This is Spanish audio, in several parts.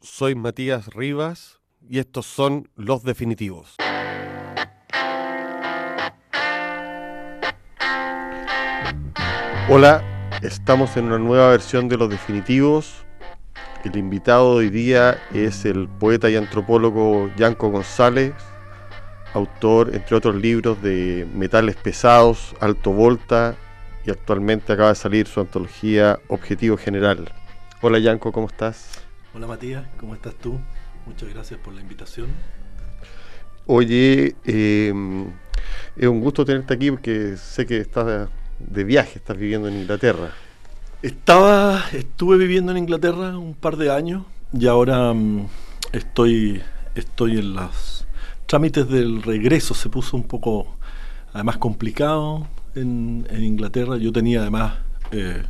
soy Matías Rivas y estos son Los Definitivos. Hola, estamos en una nueva versión de Los Definitivos. El invitado de hoy día es el poeta y antropólogo Yanko González, autor, entre otros libros, de Metales Pesados, Alto Volta y actualmente acaba de salir su antología Objetivo General. Hola Yanko, ¿cómo estás? Hola Matías, ¿cómo estás tú? Muchas gracias por la invitación. Oye, eh, es un gusto tenerte aquí porque sé que estás de viaje, estás viviendo en Inglaterra. Estaba, estuve viviendo en Inglaterra un par de años y ahora um, estoy, estoy en los trámites del regreso. Se puso un poco, además, complicado en, en Inglaterra. Yo tenía además eh,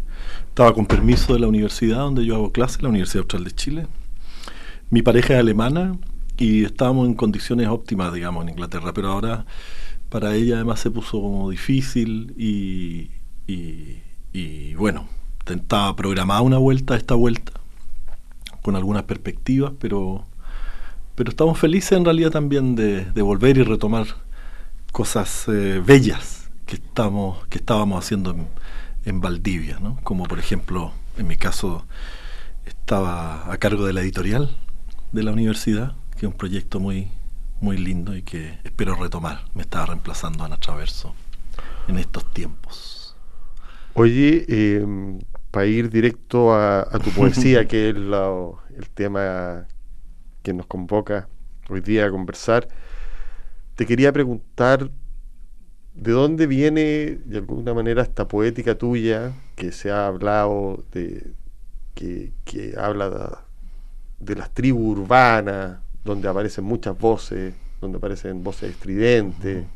estaba con permiso de la universidad donde yo hago clases, la Universidad Austral de Chile. Mi pareja es alemana y estábamos en condiciones óptimas, digamos, en Inglaterra, pero ahora para ella además se puso como difícil y, bueno, intentaba programar una vuelta, esta vuelta, con algunas perspectivas, pero, pero estamos felices en realidad también de, volver y retomar cosas eh, bellas que, estamos, que estábamos haciendo en, en Valdivia, ¿no? como por ejemplo, en mi caso, estaba a cargo de la editorial de la universidad, que es un proyecto muy, muy lindo y que espero retomar. Me estaba reemplazando Ana Traverso en estos tiempos. Oye, em, para ir directo a, tu poesía, que es el tema que nos convoca hoy día a conversar, te quería preguntar ¿De dónde viene, de alguna manera, esta poética tuya que se ha hablado de, que, habla de, las tribus urbanas, donde aparecen muchas voces, donde aparecen voces estridentes,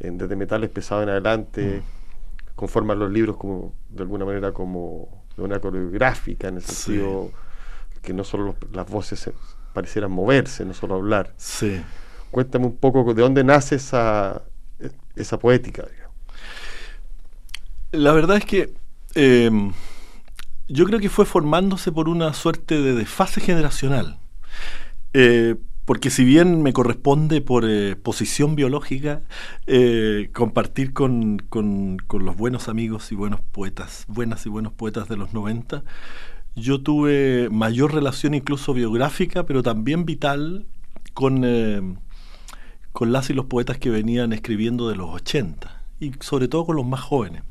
desde metales pesados en adelante, conforman los libros como, de alguna manera, como de una coreográfica, en el sentido que no solo las voces parecieran moverse, no solo hablar. Sí. Cuéntame un poco de dónde nace esa, esa poética. La verdad es que eh, yo creo que fue formándose por una suerte de desfase generacional. Eh, porque si bien me corresponde por eh, posición biológica compartir con, con, los buenos amigos y buenos poetas, buenas y buenos poetas de los 90, yo tuve mayor relación incluso biográfica, pero también vital con con las y los poetas que venían escribiendo de los 80 y sobre todo con los más jóvenes.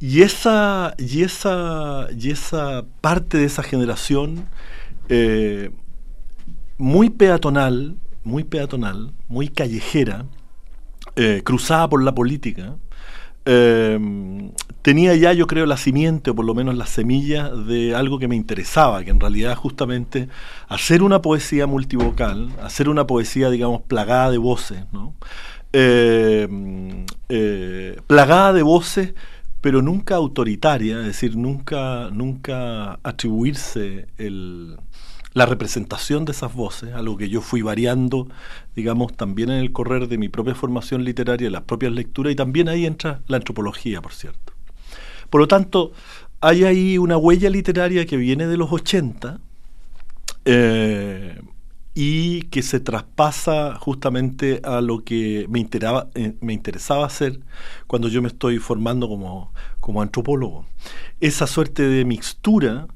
Y esa, y esa, y esa parte de esa generación eh, muy peatonal, muy peatonal, muy callejera, eh, cruzada por la política, eh, tenía ya, yo creo, la simiente, o por lo menos la semilla de algo que me interesaba, que en realidad justamente hacer una poesía multivocal, hacer una poesía, digamos, plagada de voces, ¿no? Eh, eh, plagada de voces, pero nunca autoritaria, es decir, nunca, nunca atribuirse el, la representación de esas voces, algo que yo fui variando, digamos, también en el correr de mi propia formación literaria, las propias lecturas, y también ahí entra la antropología, por cierto. Por lo tanto, hay ahí una huella literaria que viene de los 80 eh, y que se traspasa justamente a lo que me, eh, me interesaba hacer cuando yo me estoy formando como, como antropólogo. Esa suerte de mixtura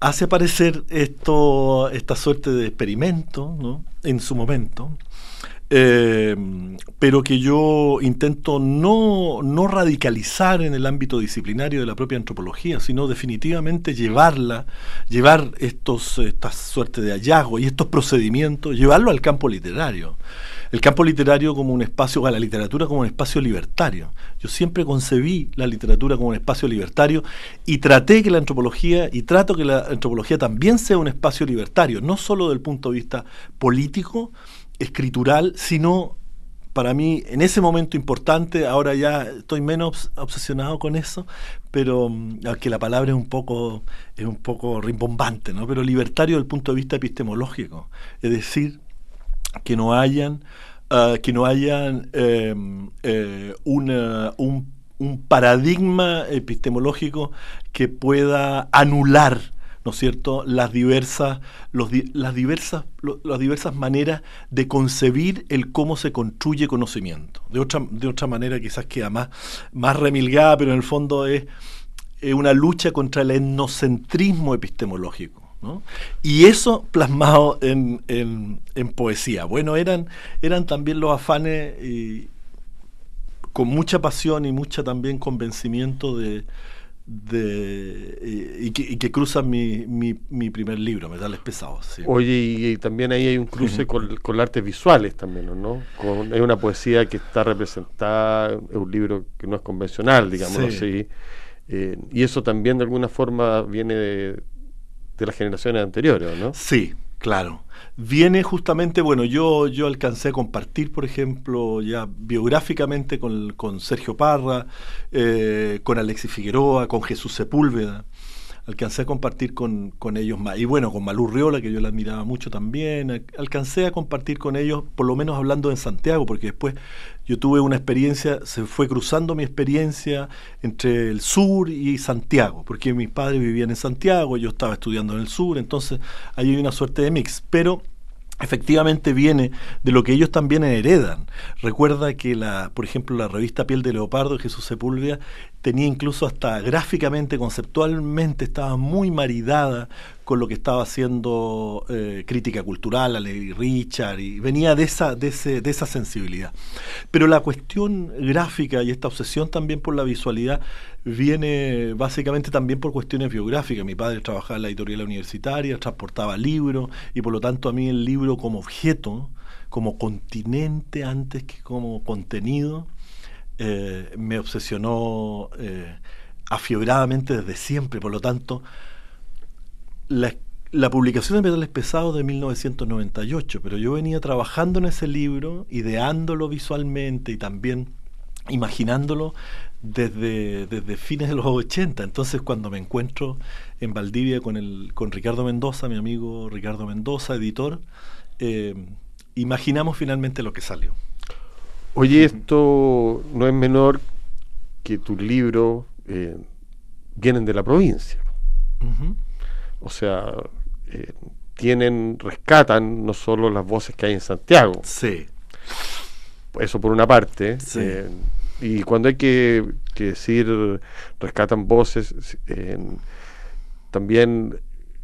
hace aparecer esto, esta suerte de experimento ¿no? en su momento, eh, pero que yo intento no, no, radicalizar en el ámbito disciplinario de la propia antropología, sino definitivamente llevarla, llevar estos, estas suerte de hallazgos y estos procedimientos, llevarlo al campo literario el campo literario como un espacio, a la literatura como un espacio libertario. Yo siempre concebí la literatura como un espacio libertario y traté que la antropología, y trato que la antropología también sea un espacio libertario, no solo desde el punto de vista político, escritural, sino para mí en ese momento importante, ahora ya estoy menos obsesionado con eso, pero mm, aunque la palabra es un poco, es un poco rimbombante, ¿no? pero libertario desde el punto de vista epistemológico, es decir, que no hayan, ah, que no hayan em, eh, un, paradigma epistemológico que pueda anular ¿no es cierto?, las diversas, los, las, diversas, las diversas maneras de concebir el cómo se construye conocimiento. De otra, de otra manera quizás queda más, más remilgada, pero en el fondo es, una lucha contra el etnocentrismo epistemológico. ¿No? Y eso plasmado en, en, en, poesía. Bueno, eran, eran también los afanes y, con mucha pasión y mucha también convencimiento de, de y, que, cruzan mi, mi, primer libro, Metales Pesados. Oye, y, también ahí hay un cruce con, con artes visuales también, ¿no? Con, es una poesía que está representada, es un libro que no es convencional, digamos así. Eh, y eso también de alguna forma viene de, de las generaciones anteriores, ¿no? Sí, Claro. Viene justamente, bueno, yo, yo alcancé a compartir, por ejemplo, ya biográficamente con, con Sergio Parra, eh, con Alexis Figueroa, con Jesús Sepúlveda alcancé a compartir con, con, ellos más. Y bueno, con Malú Riola, que yo la admiraba mucho también, alcancé a compartir con ellos, por lo menos hablando en Santiago, porque después yo tuve una experiencia, se fue cruzando mi experiencia entre el sur y Santiago, porque mis padres vivían en Santiago, yo estaba estudiando en el sur, entonces ahí hay una suerte de mix. Pero efectivamente viene de lo que ellos también heredan. Recuerda que la, por ejemplo, la revista Piel de Leopardo de Jesús Sepúlveda tenía incluso hasta gráficamente, conceptualmente, estaba muy maridada con lo que estaba haciendo eh, crítica cultural, a Lady Richard, y venía de esa, de, ese, de esa sensibilidad. Pero la cuestión gráfica y esta obsesión también por la visualidad viene básicamente también por cuestiones biográficas. Mi padre trabajaba en la editorial universitaria, transportaba libros, y por lo tanto a mí el libro como objeto, como continente antes que como contenido, eh, me obsesionó eh, afiebradamente desde siempre. Por lo tanto, la, publicación de Metales Pesados de 1998, pero yo venía trabajando en ese libro, ideándolo visualmente y también imaginándolo desde, fines de los 80. Entonces, cuando me encuentro en Valdivia con, el, con Ricardo Mendoza, mi amigo Ricardo Mendoza, editor, eh, imaginamos finalmente lo que salió. Oye, esto no es menor que tus libros eh, vienen de la provincia. O sea, eh, tienen, rescatan no solo las voces que hay en Santiago. Sí. Eso por una parte. Eh, y cuando hay que, decir rescatan voces, también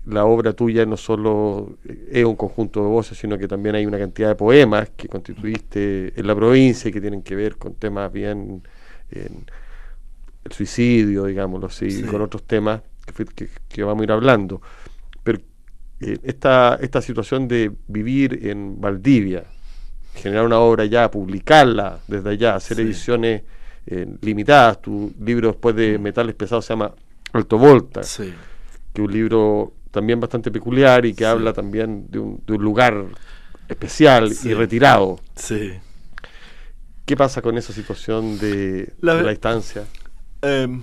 la obra tuya no solo es un conjunto de voces, sino que también hay una cantidad de poemas que constituiste en la provincia y que tienen que ver con temas bien, el suicidio, digámoslo así, con otros temas que, vamos a ir hablando. Pero eh, esta, esta situación de vivir en Valdivia, generar una obra ya, publicarla desde allá, hacer ediciones eh, limitadas, tu libro después de mm. Metales Pesados se llama Alto Volta, que es un libro también bastante peculiar y que habla también de un, de un lugar especial y retirado. Sí. ¿Qué pasa con esa situación de la, distancia? Em,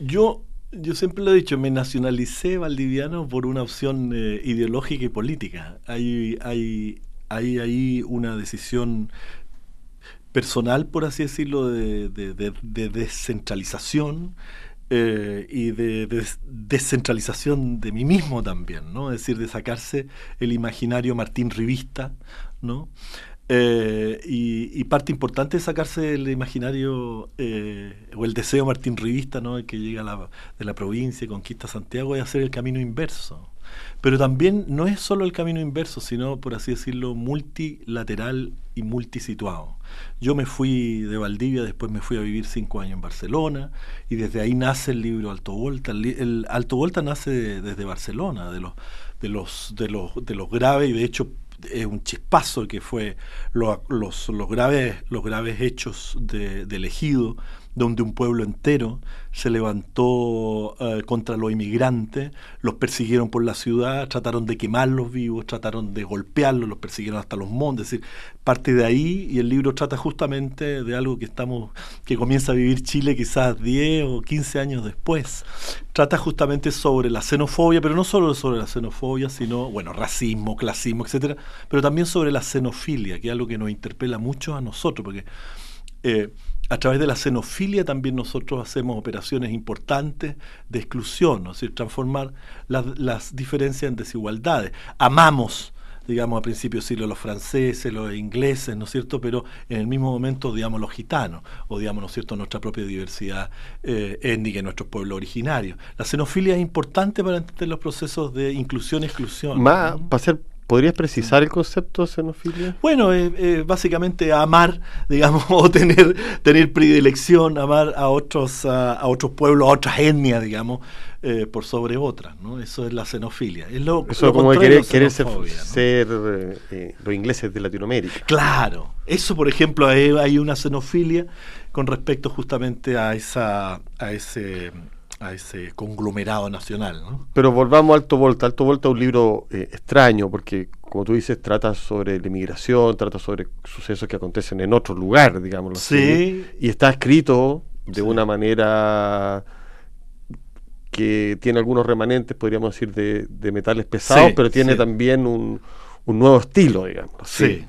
yo, yo siempre lo he dicho, me nacionalicé valdiviano por una opción eh, ideológica y política. Hay, hay, hay ahí una decisión personal, por así decirlo, de, de descentralización eh, y de, descentralización de mí mismo también, ¿no? Es decir, de sacarse el imaginario Martín Rivista, ¿no? Eh, y, parte importante es sacarse el imaginario eh, o el deseo Martín Rivista, ¿no? El que llega de la provincia y conquista Santiago, es hacer el camino inverso. Pero también no es solo el camino inverso, sino, por así decirlo, multilateral y multisituado. Yo me fui de Valdivia, después me fui a vivir cinco años en Barcelona y desde ahí nace el libro Alto Volta. El, Alto Volta nace desde Barcelona, de los, de los, de los, de los graves y de hecho es un chispazo que fue los, los, graves, los graves hechos de, de elegido donde un pueblo entero se levantó eh, contra los inmigrantes, los persiguieron por la ciudad, trataron de quemarlos vivos, trataron de golpearlos, los persiguieron hasta los montes. Es decir, parte de ahí y el libro trata justamente de algo que estamos, que comienza a vivir Chile quizás 10 o 15 años después. Trata justamente sobre la xenofobia, pero no solo sobre la xenofobia, sino, bueno, racismo, clasismo, etcétera, pero también sobre la xenofilia, que es algo que nos interpela mucho a nosotros, porque Eh, a través de la xenofilia también nosotros hacemos operaciones importantes de exclusión, es decir, transformar las, las diferencias en desigualdades. Amamos digamos, a principios del siglo los franceses, los ingleses, ¿no es cierto? Pero en el mismo momento, digamos, los gitanos, o digamos, ¿no es cierto?, nuestra propia diversidad eh, étnica en nuestros pueblos originarios. La xenofilia es importante para entender los procesos de inclusión-exclusión. Más, para ser ¿Podrías precisar el concepto de xenofilia? Bueno, eh, básicamente amar, digamos, o tener, tener predilección, amar a otros, a, otros pueblos, a otras etnias, digamos, eh, por sobre otras, ¿no? Eso es la xenofilia. Es lo, Eso como querer, querer ser, ser eh, los ingleses de Latinoamérica. Claro, eso por ejemplo, hay, hay una xenofilia con respecto justamente a esa, a ese a ese conglomerado nacional. ¿no? Pero volvamos a Alto Volta. Alto Volta es un libro eh, extraño porque, como tú dices, trata sobre la inmigración, trata sobre sucesos que acontecen en otro lugar, digamos. Sí. Y está escrito de una manera que tiene algunos remanentes, podríamos decir, de, metales pesados, pero tiene también un, nuevo estilo, digamos. Sí.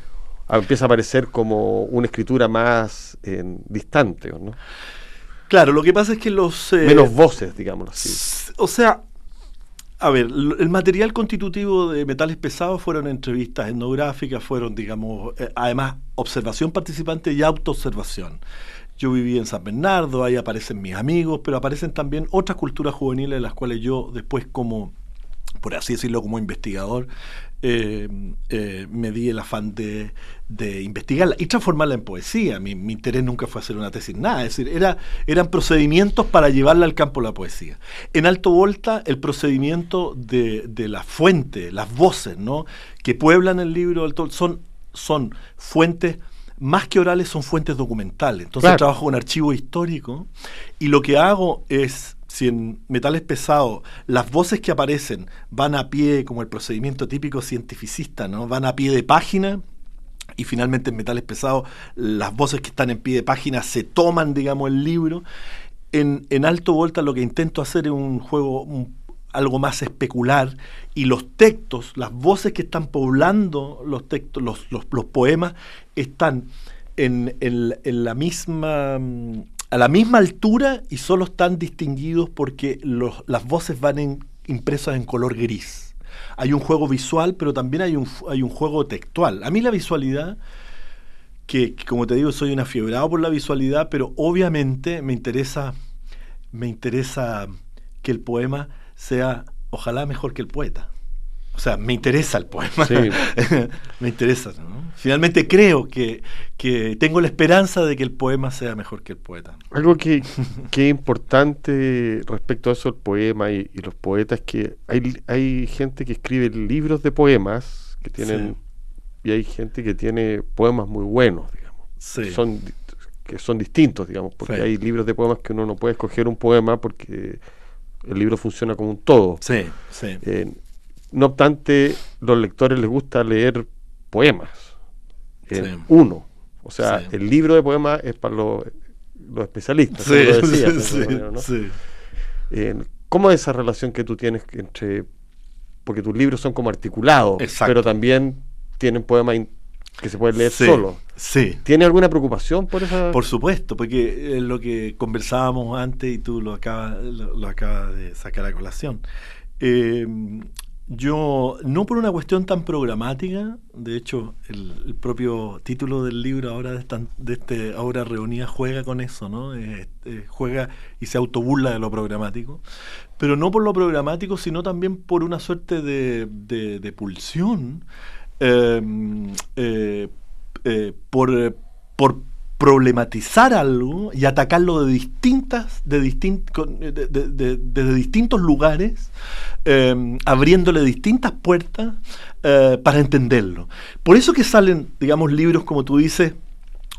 Ah, empieza a parecer como una escritura más eh, distante, ¿no? Claro, lo que pasa es que los... Eh, Menos voces, digamos así. O sea, a ver, el material constitutivo de metales pesados fueron entrevistas etnográficas, fueron, digamos, eh, además, observación participante y autoobservación. Yo viví en San Bernardo, ahí aparecen mis amigos, pero aparecen también otras culturas juveniles, en las cuales yo después como por así decirlo, como investigador, eh, eh, me di el afán de, investigarla y transformarla en poesía. Mi, interés nunca fue hacer una tesis, nada. Es decir, era, eran procedimientos para llevarla al campo de la poesía. En Alto Volta, el procedimiento de, de la fuente, las voces ¿no? que pueblan el libro Alto son, son fuentes más que orales son fuentes documentales. Entonces trabajo con archivo histórico y lo que hago es si en metales pesados las voces que aparecen van a pie, como el procedimiento típico cientificista, ¿no? Van a pie de página, y finalmente en metales pesados las voces que están en pie de página se toman, digamos, el libro. En, alto volta lo que intento hacer es un juego algo más especular y los textos, las voces que están poblando los textos, los, los, poemas, están en, en la misma a la misma altura y solo están distinguidos porque las voces van impresas en color gris. Hay un juego visual, pero también hay un, hay un juego textual. A mí la visualidad, que, como te digo, soy una fiebrado por la visualidad, pero obviamente me interesa, me interesa que el poema sea, ojalá, mejor que el poeta. O sea, me interesa el poema. me interesa. Finalmente creo que, tengo la esperanza de que el poema sea mejor que el poeta. Algo que, es importante respecto a eso, el poema y, los poetas, es que hay, hay gente que escribe libros de poemas que tienen. Y hay gente que tiene poemas muy buenos, digamos. Son, que son distintos, digamos, porque hay libros de poemas que uno no puede escoger un poema porque el libro funciona como un todo. Sí, sí. Eh, no obstante, los lectores les gusta leer poemas. Uno. O sea, el libro de poemas es para los, especialistas. ¿Cómo es esa relación que tú tienes entre... Porque tus libros son como articulados, pero también tienen poemas que se pueden leer solo. Sí. ¿Tiene alguna preocupación por eso? Por supuesto, porque es lo que conversábamos antes y tú lo acabas, lo, acabas de sacar a colación. Eh, yo, no por una cuestión tan programática, de hecho, el, propio título del libro ahora de, esta, de este Ahora Reunida juega con eso, ¿no? Eh, eh, juega y se autoburla de lo programático, pero no por lo programático, sino también por una suerte de, de, pulsión, em, eh, por, por problematizar algo y atacarlo de distintas, de, de, distintos lugares, em, abriéndole distintas puertas eh, para entenderlo. Por eso que salen, digamos, libros como tú dices,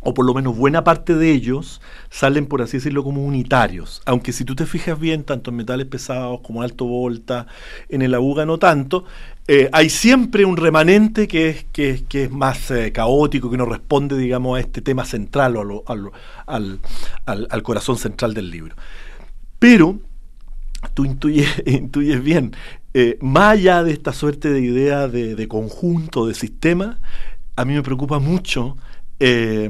o por lo menos buena parte de ellos, salen, por así decirlo, como unitarios. Aunque si tú te fijas bien, tanto en metales pesados como alto volta, en el aguga no tanto, eh, hay siempre un remanente que es, que, que es más eh, caótico, que no responde, digamos, a este tema central o al, al, corazón central del libro. Pero tú intuyes, intuyes bien, eh, más allá de esta suerte de idea de, de conjunto, de sistema, a mí me preocupa mucho eh,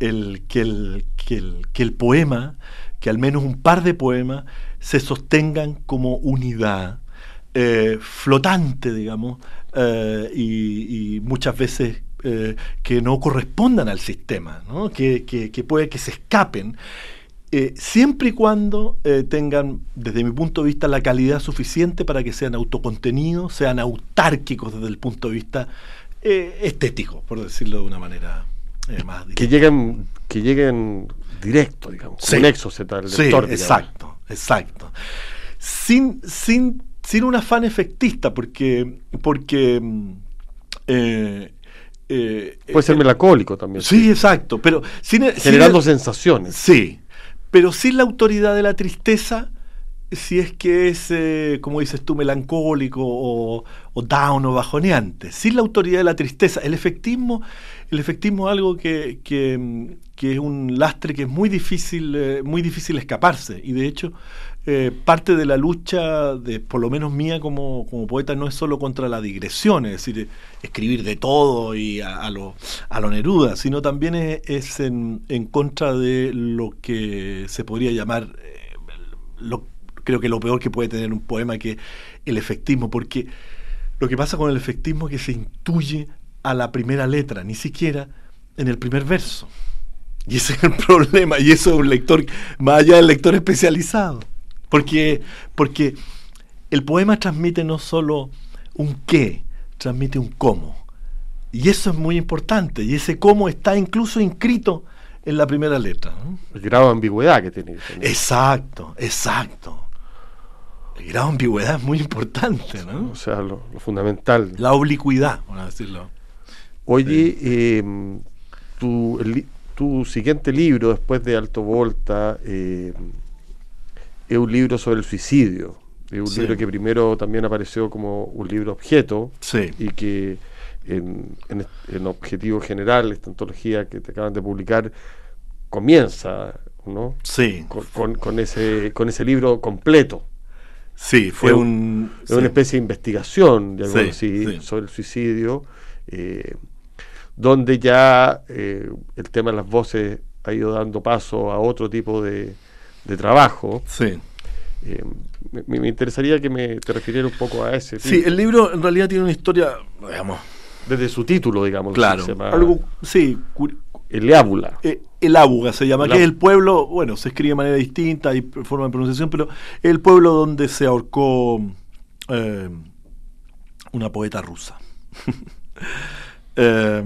el, que, el, que, el, que el poema, que al menos un par de poemas, se sostengan como unidad eh, flotante, digamos, eh, y, muchas veces que no correspondan al sistema, ¿no? Que, que, que, puede que se escapen. Siempre y cuando tengan, desde mi punto de vista, la calidad suficiente para que sean autocontenidos, sean autárquicos desde el punto de vista estético, por decirlo de una manera más. Que lleguen, que lleguen directo, digamos, sí. nexos tal sí, lector, exacto, exacto. Sin, sin, sin un afán efectista, porque, porque eh, eh, Puede ser melancólico también. Sí, sí. exacto. Pero sin, Generando sin, sensaciones. Sí. Pero sin la autoridad de la tristeza, si es que es, eh, como dices tú, melancólico o, o, down o bajoneante. Sin la autoridad de la tristeza. El efectismo, el efectismo es algo que, que, que es un lastre que es muy difícil, eh, muy difícil escaparse. Y de hecho, eh, parte de la lucha, de, por lo menos mía como, como, poeta, no es solo contra la digresión, es decir, escribir de todo y a, a lo, a lo Neruda, sino también es, en, en, contra de lo que se podría llamar, eh, lo, creo que lo peor que puede tener un poema, que el efectismo, porque lo que pasa con el efectismo es que se intuye a la primera letra, ni siquiera en el primer verso. Y ese es el problema, y eso es un lector, más allá del lector especializado. Porque, porque el poema transmite no solo un qué, transmite un cómo. Y eso es muy importante. Y ese cómo está incluso inscrito en la primera letra. ¿no? El grado de ambigüedad que tiene. Exacto, exacto. El grado de ambigüedad es muy importante, ¿no? O sea, lo, lo fundamental. La oblicuidad, a decirlo. Oye, sí. eh, tu, el, tu siguiente libro, después de Alto Volta, eh, es un libro sobre el suicidio. Es un sí. libro que primero también apareció como un libro objeto sí. y que en, en, en, objetivo general, esta antología que te acaban de publicar, comienza ¿no? Sí. Con, con, con ese, con ese libro completo. Sí, fue es un, es una especie de investigación de sí, así, sobre el suicidio, eh, donde ya eh, el tema de las voces ha ido dando paso a otro tipo de, de trabajo. Sí. Eh, me, me, interesaría que me te refiriera un poco a ese. Sí, el libro en realidad tiene una historia, digamos. Desde su título, digamos. Claro. Se llama algo, sí. El Ábula. Eh, el Ábuga se llama, el que es el pueblo, bueno, se escribe de manera distinta, hay forma de pronunciación, pero es el pueblo donde se ahorcó eh, una poeta rusa. eh,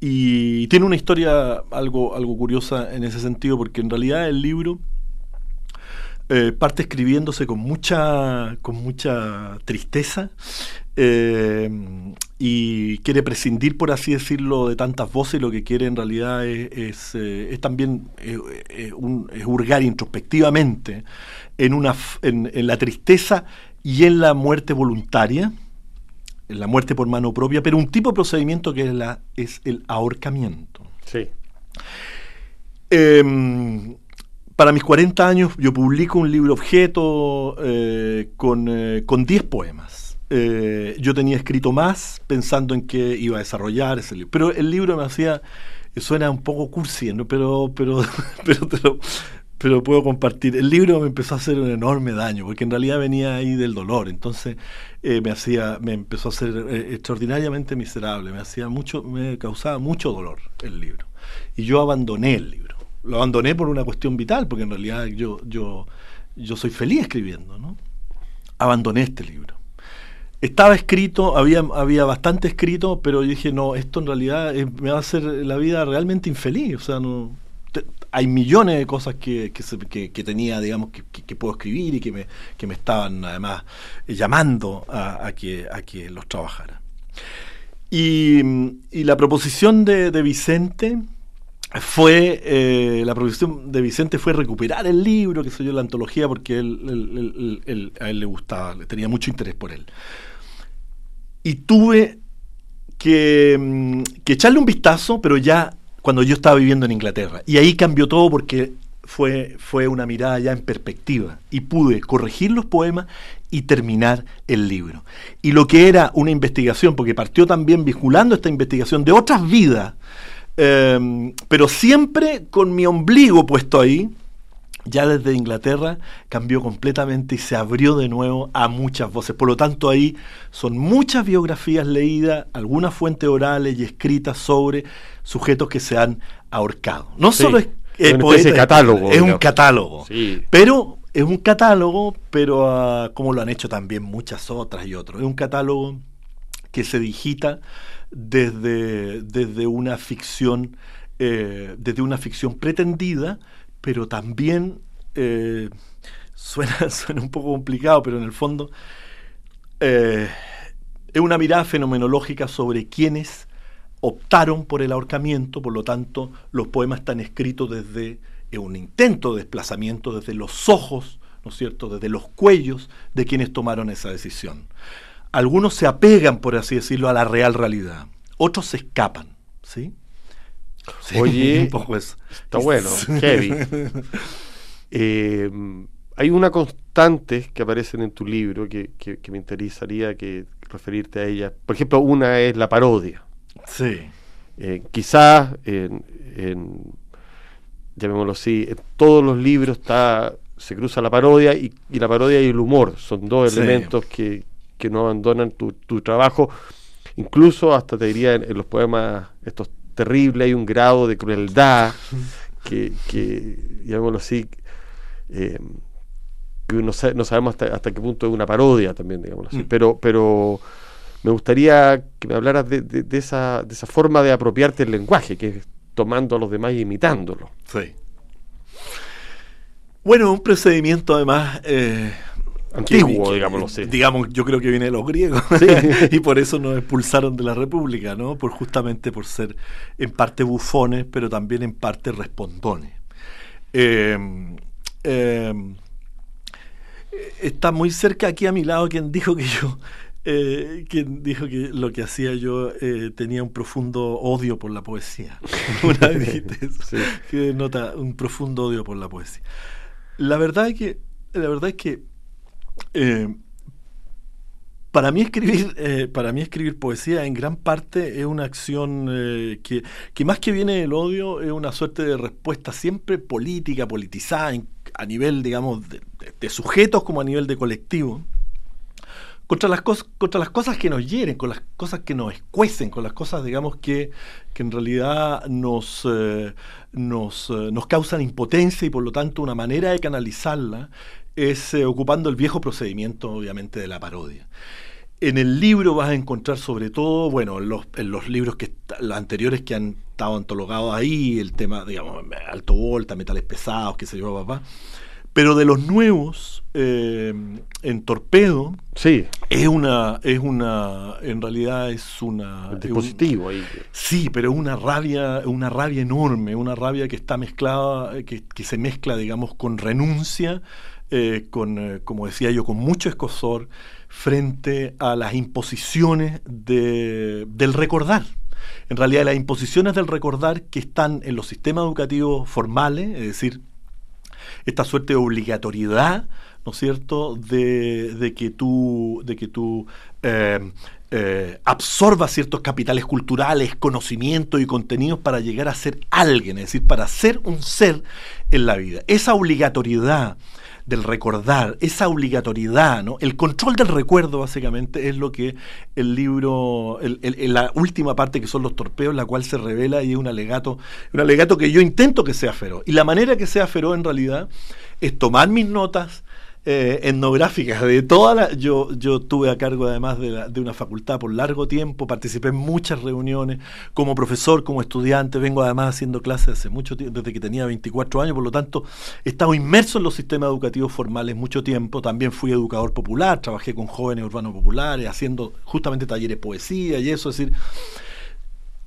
y tiene una historia algo, algo curiosa en ese sentido, porque en realidad el libro eh, parte escribiéndose con mucha, con mucha tristeza eh, y quiere prescindir, por así decirlo, de tantas voces y lo que quiere en realidad es, es, eh, es también un, es hurgar introspectivamente en, una, en, en la tristeza y en la muerte voluntaria la muerte por mano propia, pero un tipo de procedimiento que es, la, es el ahorcamiento. Sí. Eh, para mis 40 años yo publico un libro objeto eh, con, eh, con 10 poemas. Eh, yo tenía escrito más pensando en que iba a desarrollar ese libro, pero el libro me hacía, suena un poco cursi, ¿no? pero, pero, pero, pero, puedo compartir. El libro me empezó a hacer un enorme daño, porque en realidad venía ahí del dolor. Entonces me hacía, me empezó a eh, extraordinariamente miserable, me hacía mucho, me causaba mucho dolor el libro. Y yo abandoné el libro. Lo abandoné por una cuestión vital, porque en realidad yo, yo, yo soy feliz escribiendo, ¿no? Abandoné este libro. Estaba escrito, había, había bastante escrito, pero yo dije, no, esto en realidad es, me va a hacer la vida realmente infeliz. O sea, no, hay millones de cosas que, que, que, tenía, digamos, que, puedo escribir y que me, que me estaban además llamando a, a, que, a que los trabajara. Y, y la proposición de, de Vicente fue, eh, la proposición de Vicente fue recuperar el libro, que soy yo, la antología, porque él, él, a él le gustaba, tenía mucho interés por él. Y tuve que, que echarle un vistazo, pero ya cuando yo estaba viviendo en Inglaterra. Y ahí cambió todo porque fue, fue una mirada ya en perspectiva y pude corregir los poemas y terminar el libro. Y lo que era una investigación, porque partió también vinculando esta investigación de otras vidas, em, pero siempre con mi ombligo puesto ahí, ya desde Inglaterra cambió completamente y se abrió de nuevo a muchas voces. Por lo tanto, ahí son muchas biografías leídas, algunas fuentes orales y escritas sobre sujetos que se han ahorcado. No solo es, catálogo. Es un catálogo. Pero es un catálogo, pero ah, como lo han hecho también muchas otras y otros. Es un catálogo que se digita desde, desde una ficción, eh, desde una ficción pretendida, pero también eh, suena, suena un poco complicado, pero en el fondo eh, es una mirada fenomenológica sobre quienes optaron por el ahorcamiento, por lo tanto los poemas están escritos desde un intento de desplazamiento, desde los ojos, ¿no es cierto?, desde los cuellos de quienes tomaron esa decisión. Algunos se apegan, por así decirlo, a la real realidad, otros se escapan, ¿sí? Oye, está bueno, heavy. Eh, hay una constante que aparece en tu libro que, me interesaría que referirte a ella. Por ejemplo, una es la parodia. Sí. Eh, quizás en, llamémoslo así, en todos los libros está se cruza la parodia y, la parodia y el humor. Son dos elementos que, no abandonan tu, trabajo. Incluso hasta te diría en los poemas estos terrible, hay un grado de crueldad que, que llamémoslo así, eh, que no, no sabemos hasta, qué punto es una parodia también, digámoslo así. Mm. Pero, pero me gustaría que me hablaras de, de, esa, de esa forma de apropiarte el lenguaje, que es tomando a los demás y imitándolo. Sí. Bueno, un procedimiento además eh, antiguo, digámoslo así. Digamos, yo creo que viene de los griegos. y por eso nos expulsaron de la República, ¿no? Por justamente por ser en parte bufones, pero también en parte respondones. Em, em, está muy cerca aquí a mi lado quien dijo que yo eh, quien dijo que lo que hacía yo eh, tenía un profundo odio por la poesía. Una vez que nota un profundo odio por la poesía. La verdad es que, la verdad es que eh, para mí escribir, eh, para mí escribir poesía en gran parte es una acción eh, que, más que viene del odio es una suerte de respuesta siempre política, politizada, a nivel, digamos, de, sujetos como a nivel de colectivo, contra las, cosas, contra las cosas que nos hieren, con las cosas que nos escuecen, con las cosas, digamos, que, que en realidad nos, nos, nos causan impotencia y por lo tanto una manera de canalizarla es eh, ocupando el viejo procedimiento, obviamente, de la parodia. En el libro vas a encontrar sobre todo, bueno, en los, en los libros que los anteriores que han estado antologados ahí, el tema, digamos, alto volta, metales pesados, qué sé yo, papá. Pero de los nuevos, eh, en Torpedo, sí. es una, es una, en realidad es una... El dispositivo ahí. Sí, pero una rabia, una rabia enorme, una rabia que está mezclada, que, que se mezcla, digamos, con renuncia eh, con, eh, como decía yo, con mucho escosor frente a las imposiciones del recordar. En realidad, las imposiciones del recordar que están en los sistemas educativos formales, es decir, esta suerte de obligatoriedad, ¿no es cierto?, de, que tú, de que tú eh, absorbas ciertos capitales culturales, conocimientos y contenidos para llegar a ser alguien, es decir, para ser un ser en la vida. Esa obligatoriedad del recordar, esa obligatoriedad, ¿no? El control del recuerdo, básicamente, es lo que el libro, el, la última parte que son los torpeos, la cual se revela y es un alegato, un alegato que yo intento que sea feroz. Y la manera que sea feroz en realidad es tomar mis notas, eh, etnográficas. De toda la... Yo, yo tuve a cargo además de, de, una facultad por largo tiempo, participé en muchas reuniones como profesor, como estudiante, vengo además haciendo clases hace mucho tiempo, desde que tenía 24 años, por lo tanto he estado inmerso en los sistemas educativos formales mucho tiempo, también fui educador popular, trabajé con jóvenes urbanos populares, haciendo justamente talleres de poesía y eso, es decir...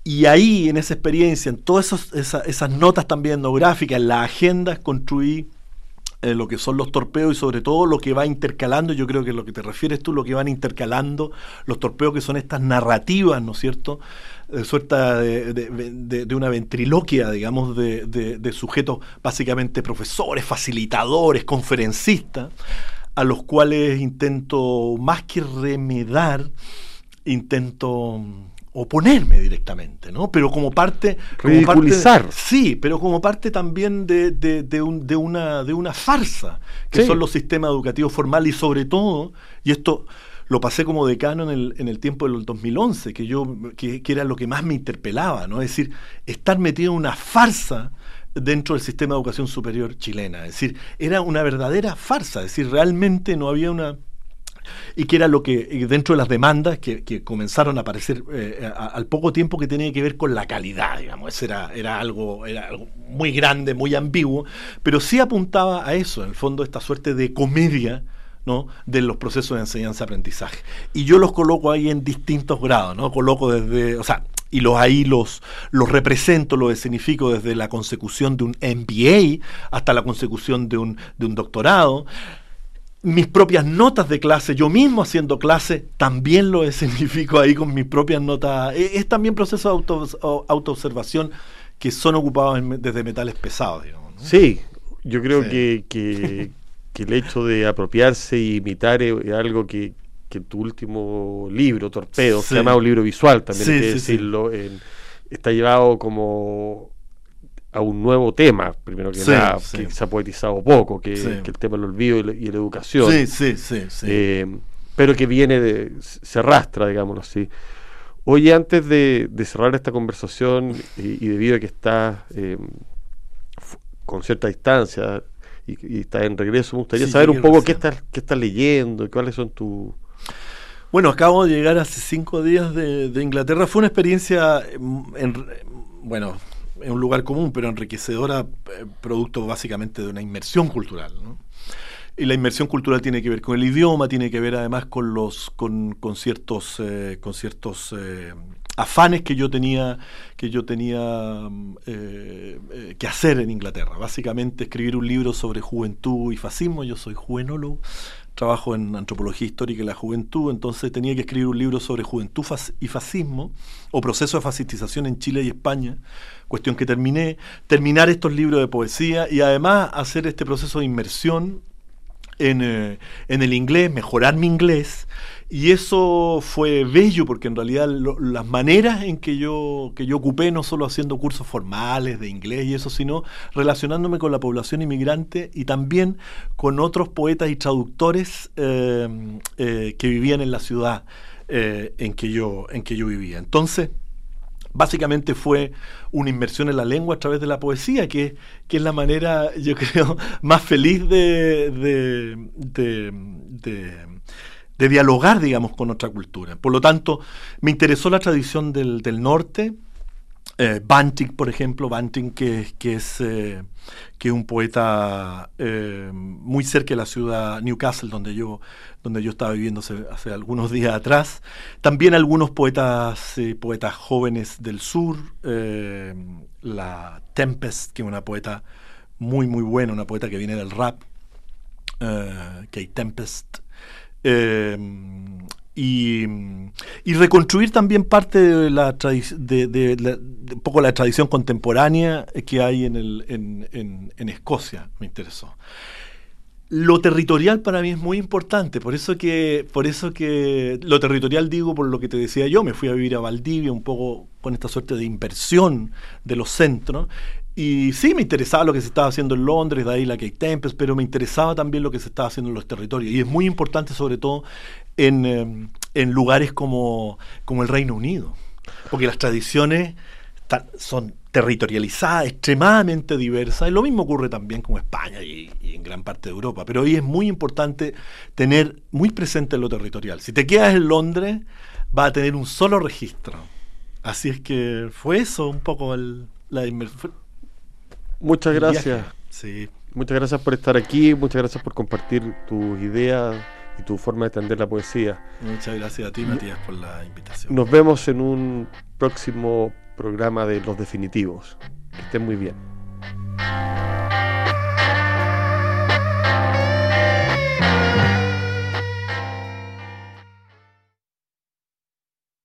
Y ahí, en esa experiencia, en todas esas, esas notas también etnográficas, en las agendas, construí eh, lo que son los torpeos y sobre todo lo que va intercalando, yo creo que lo que te refieres tú, lo que van intercalando los torpeos que son estas narrativas, ¿no es cierto? De suerte de, de, una ventriloquia, digamos, de, sujetos básicamente profesores, facilitadores, conferencistas, a los cuales intento, más que remedar, intento oponerme directamente, ¿no? Pero como parte... Ridiculizar. sí, pero como parte también de, de, un, de, una, de una farsa, que son los sistemas educativos formales y sobre todo, y esto lo pasé como decano en el, en el tiempo del 2011, que, yo, que, que era lo que más me interpelaba, ¿no? Es decir, estar metido en una farsa dentro del sistema de educación superior chilena. Es decir, era una verdadera farsa, es decir, realmente no había una y que era lo que dentro de las demandas que, comenzaron a aparecer eh, al poco tiempo que tenía que ver con la calidad, digamos, era, era, algo, era algo muy grande, muy ambiguo, pero sí apuntaba a eso, en el fondo, esta suerte de comedia ¿no? de los procesos de enseñanza-aprendizaje. Y yo los coloco ahí en distintos grados, ¿no? Coloco desde, o sea, y los ahí los, los represento, los escenifico desde la consecución de un MBA hasta la consecución de un, de un doctorado mis propias notas de clase, yo mismo haciendo clase, también lo escenifico ahí con mis propias notas. E, es, también proceso de auto, autoobservación que son ocupados desde metales pesados, digamos. Sí, yo creo que, que, el hecho de apropiarse e imitar es, algo que, que, tu último libro, Torpedo, se llama un libro visual también, hay que decirlo, está llevado como a un nuevo tema, primero que nada, que se ha poetizado poco, que, el tema del olvido y la, educación. Sí, sí, sí. Eh, pero que viene de, se arrastra, digámoslo así. Oye, antes de, cerrar esta conversación, y, debido a que estás eh, con cierta distancia y, estás en regreso, me gustaría saber un poco qué estás, qué estás leyendo, cuáles son tus... Bueno, acabo de llegar hace cinco días de, de Inglaterra. Fue una experiencia, en, bueno, es un lugar común, pero enriquecedora, eh, producto básicamente de una inmersión cultural. Y la inmersión cultural tiene que ver con el idioma, tiene que ver además con los con, con ciertos eh, con ciertos eh, afanes que yo tenía que yo tenía que hacer en Inglaterra. Básicamente escribir un libro sobre juventud y fascismo. Yo soy juvenólogo, trabajo en antropología histórica y la juventud, entonces tenía que escribir un libro sobre juventud y fascismo o proceso de fascistización en Chile y España, cuestión que terminé, terminar estos libros de poesía y además hacer este proceso de inmersión en, eh, en el inglés, mejorar mi inglés y eso fue bello porque en realidad las maneras en que yo, que yo ocupé, no solo haciendo cursos formales de inglés y eso, sino relacionándome con la población inmigrante y también con otros poetas y traductores eh, eh, que vivían en la ciudad eh, en, que yo, en que yo vivía. Entonces, básicamente fue una inmersión en la lengua a través de la poesía, que, es la manera, yo creo, más feliz de, de de dialogar, digamos, con otra cultura. Por lo tanto, me interesó la tradición del, del norte, eh, Banting, por ejemplo, Banting, que, que es eh, que un poeta eh, muy cerca de la ciudad Newcastle, donde yo, donde yo estaba viviendo hace, algunos días atrás. También algunos poetas, eh, poetas jóvenes del sur, la Tempest, que es una poeta muy, muy buena, una poeta que viene del rap, Kate Tempest, y, reconstruir también parte de la de, un poco la tradición contemporánea que hay en, el, en, Escocia, me interesó. Lo territorial para mí es muy importante, por eso que, por eso que lo territorial digo por lo que te decía yo, me fui a vivir a Valdivia un poco con esta suerte de inversión de los centros y sí, me interesaba lo que se estaba haciendo en Londres, de ahí la Kate Tempest, pero me interesaba también lo que se estaba haciendo en los territorios. Y es muy importante, sobre todo, en, em, en lugares como, como, el Reino Unido, porque las tradiciones son territorializadas, extremadamente diversas. Y lo mismo ocurre también con España y, en gran parte de Europa. Pero hoy es muy importante tener muy presente lo territorial. Si te quedas en Londres, va a tener un solo registro. Así es que fue eso un poco el, la inmersión Muchas gracias. Sí. Muchas gracias por estar aquí, muchas gracias por compartir tus ideas y tu forma de entender la poesía. Muchas gracias a ti, Matías, por la invitación. Nos vemos en un próximo programa de Los Definitivos. Que estén muy bien.